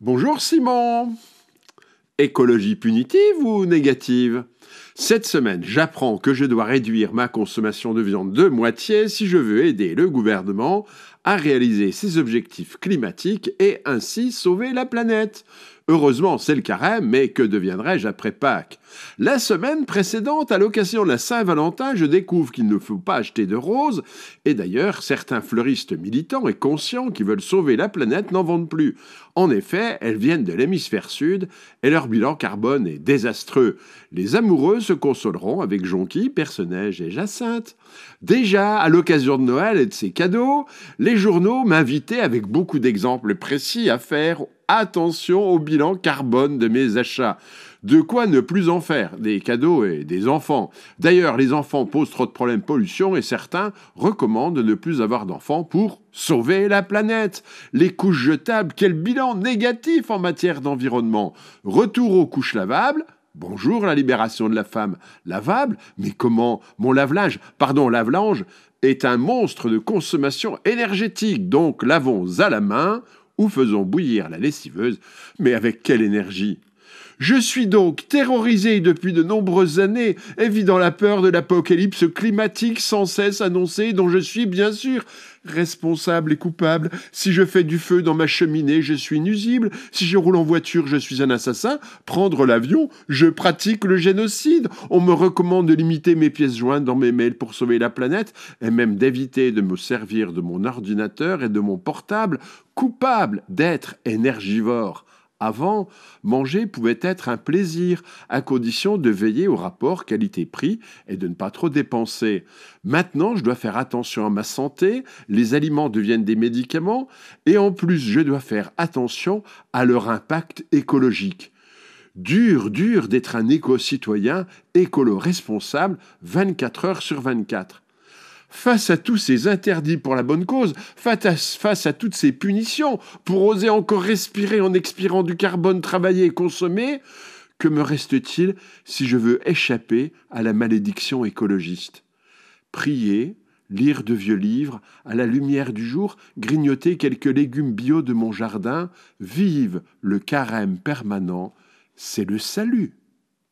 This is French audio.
Bonjour Simon. Écologie punitive ou négative? Cette semaine, j'apprends que je dois réduire ma consommation de viande de moitié si je veux aider le gouvernement à réaliser ses objectifs climatiques et ainsi sauver la planète. Heureusement, c'est le carême, mais que deviendrai-je après Pâques? La semaine précédente, à l'occasion de la Saint-Valentin, je découvre qu'il ne faut pas acheter de roses, et d'ailleurs, certains fleuristes militants et conscients qui veulent sauver la planète n'en vendent plus. En effet, elles viennent de l'hémisphère sud, et leur bilan carbone est désastreux. Les amoureux se consoleront avec Jonquille, Personnage et Jacinthe. Déjà, à l'occasion de Noël et de ses cadeaux, les journaux m'invitaient avec beaucoup d'exemples précis à faire attention au bilan carbone de mes achats. De quoi ne plus en faire Des cadeaux et des enfants. D'ailleurs, les enfants posent trop de problèmes pollution et certains recommandent de ne plus avoir d'enfants pour sauver la planète. Les couches jetables, quel bilan négatif en matière d'environnement. Retour aux couches lavables. Bonjour la libération de la femme. Lavable Mais comment Mon lave-linge, pardon, lave-linge, est un monstre de consommation énergétique, donc lavons à la main ou faisons bouillir la lessiveuse, mais avec quelle énergie? Je suis donc terrorisé depuis de nombreuses années, évidant la peur de l'apocalypse climatique sans cesse annoncée, dont je suis bien sûr responsable et coupable. Si je fais du feu dans ma cheminée, je suis nuisible. Si je roule en voiture, je suis un assassin. Prendre l'avion, je pratique le génocide. On me recommande de limiter mes pièces jointes dans mes mails pour sauver la planète, et même d'éviter de me servir de mon ordinateur et de mon portable, coupable d'être énergivore. Avant, manger pouvait être un plaisir, à condition de veiller au rapport qualité-prix et de ne pas trop dépenser. Maintenant, je dois faire attention à ma santé, les aliments deviennent des médicaments, et en plus, je dois faire attention à leur impact écologique. Dur, dur d'être un éco-citoyen, écolo-responsable, 24 heures sur 24 face à tous ces interdits pour la bonne cause, face à, toutes ces punitions, pour oser encore respirer en expirant du carbone travaillé et consommé, que me reste-t-il si je veux échapper à la malédiction écologiste? Prier, lire de vieux livres, à la lumière du jour, grignoter quelques légumes bio de mon jardin, vive le carême permanent, c'est le salut.